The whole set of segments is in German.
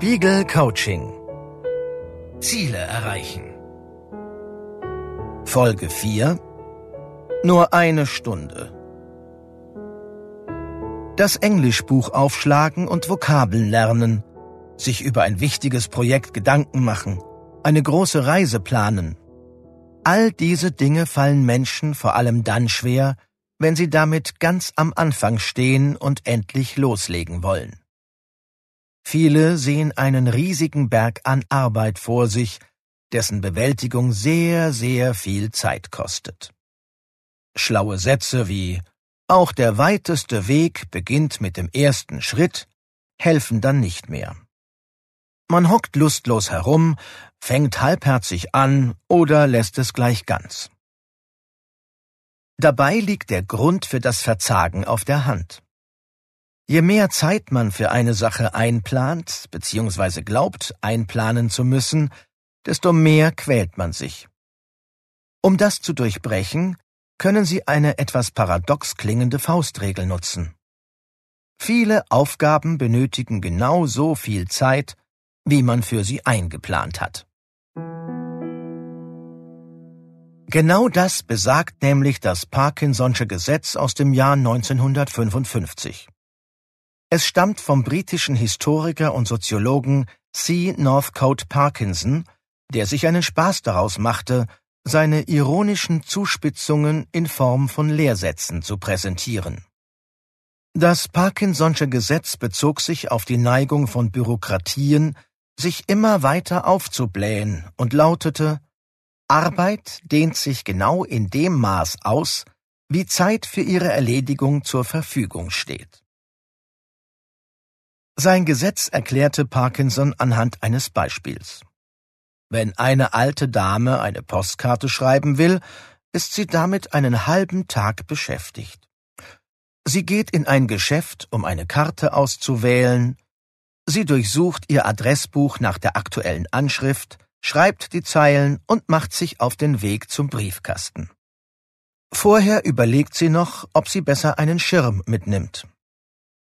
Spiegel Coaching Ziele erreichen Folge 4 Nur eine Stunde Das Englischbuch aufschlagen und Vokabeln lernen, sich über ein wichtiges Projekt Gedanken machen, eine große Reise planen. All diese Dinge fallen Menschen vor allem dann schwer, wenn sie damit ganz am Anfang stehen und endlich loslegen wollen. Viele sehen einen riesigen Berg an Arbeit vor sich, dessen Bewältigung sehr, sehr viel Zeit kostet. Schlaue Sätze wie auch der weiteste Weg beginnt mit dem ersten Schritt helfen dann nicht mehr. Man hockt lustlos herum, fängt halbherzig an oder lässt es gleich ganz. Dabei liegt der Grund für das Verzagen auf der Hand. Je mehr Zeit man für eine Sache einplant bzw. glaubt einplanen zu müssen, desto mehr quält man sich. Um das zu durchbrechen, können Sie eine etwas paradox klingende Faustregel nutzen. Viele Aufgaben benötigen genau so viel Zeit, wie man für sie eingeplant hat. Genau das besagt nämlich das Parkinson'sche Gesetz aus dem Jahr 1955. Es stammt vom britischen Historiker und Soziologen C. Northcote Parkinson, der sich einen Spaß daraus machte, seine ironischen Zuspitzungen in Form von Lehrsätzen zu präsentieren. Das Parkinson'sche Gesetz bezog sich auf die Neigung von Bürokratien, sich immer weiter aufzublähen und lautete Arbeit dehnt sich genau in dem Maß aus, wie Zeit für ihre Erledigung zur Verfügung steht. Sein Gesetz erklärte Parkinson anhand eines Beispiels. Wenn eine alte Dame eine Postkarte schreiben will, ist sie damit einen halben Tag beschäftigt. Sie geht in ein Geschäft, um eine Karte auszuwählen, sie durchsucht ihr Adressbuch nach der aktuellen Anschrift, schreibt die Zeilen und macht sich auf den Weg zum Briefkasten. Vorher überlegt sie noch, ob sie besser einen Schirm mitnimmt.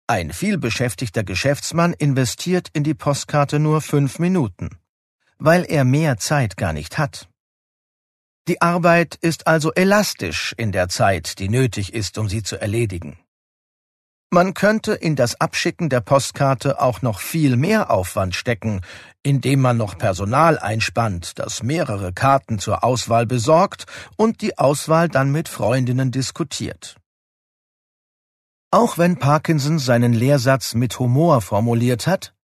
Ein vielbeschäftigter Geschäftsmann investiert in die Postkarte nur fünf Minuten, weil er mehr Zeit gar nicht hat. Die Arbeit ist also elastisch in der Zeit, die nötig ist, um sie zu erledigen. Man könnte in das Abschicken der Postkarte auch noch viel mehr Aufwand stecken, indem man noch Personal einspannt, das mehrere Karten zur Auswahl besorgt und die Auswahl dann mit Freundinnen diskutiert. Auch wenn Parkinson seinen Lehrsatz mit Humor formuliert hat,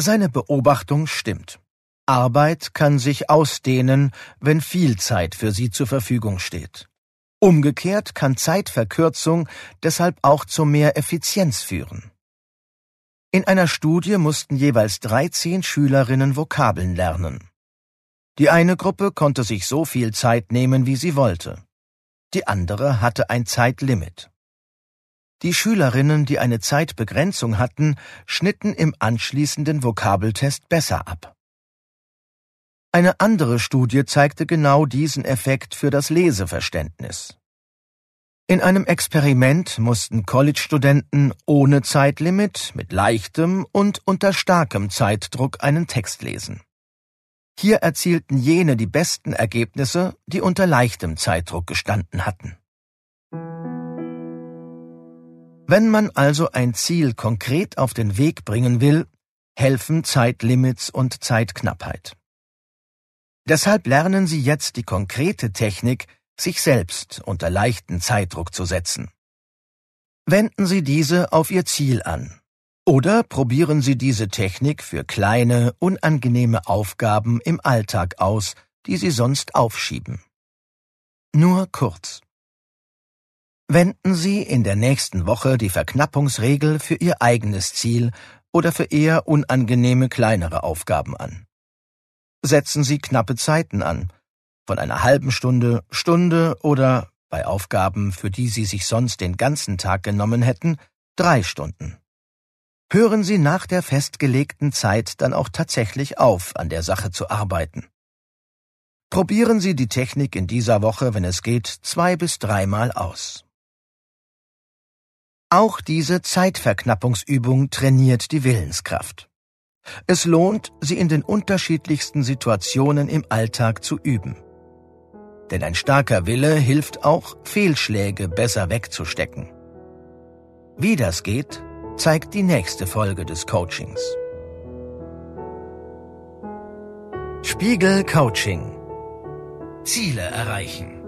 seine Beobachtung stimmt. Arbeit kann sich ausdehnen, wenn viel Zeit für sie zur Verfügung steht. Umgekehrt kann Zeitverkürzung deshalb auch zu mehr Effizienz führen. In einer Studie mussten jeweils 13 Schülerinnen Vokabeln lernen. Die eine Gruppe konnte sich so viel Zeit nehmen, wie sie wollte. Die andere hatte ein Zeitlimit. Die Schülerinnen, die eine Zeitbegrenzung hatten, schnitten im anschließenden Vokabeltest besser ab. Eine andere Studie zeigte genau diesen Effekt für das Leseverständnis. In einem Experiment mussten College-Studenten ohne Zeitlimit, mit leichtem und unter starkem Zeitdruck einen Text lesen. Hier erzielten jene die besten Ergebnisse, die unter leichtem Zeitdruck gestanden hatten. Wenn man also ein Ziel konkret auf den Weg bringen will, helfen Zeitlimits und Zeitknappheit. Deshalb lernen Sie jetzt die konkrete Technik, sich selbst unter leichten Zeitdruck zu setzen. Wenden Sie diese auf Ihr Ziel an. Oder probieren Sie diese Technik für kleine, unangenehme Aufgaben im Alltag aus, die Sie sonst aufschieben. Nur kurz. Wenden Sie in der nächsten Woche die Verknappungsregel für Ihr eigenes Ziel oder für eher unangenehme kleinere Aufgaben an setzen Sie knappe Zeiten an, von einer halben Stunde, Stunde oder, bei Aufgaben, für die Sie sich sonst den ganzen Tag genommen hätten, drei Stunden. Hören Sie nach der festgelegten Zeit dann auch tatsächlich auf, an der Sache zu arbeiten. Probieren Sie die Technik in dieser Woche, wenn es geht, zwei bis dreimal aus. Auch diese Zeitverknappungsübung trainiert die Willenskraft. Es lohnt, sie in den unterschiedlichsten Situationen im Alltag zu üben. Denn ein starker Wille hilft auch, Fehlschläge besser wegzustecken. Wie das geht, zeigt die nächste Folge des Coachings. Spiegel Coaching Ziele erreichen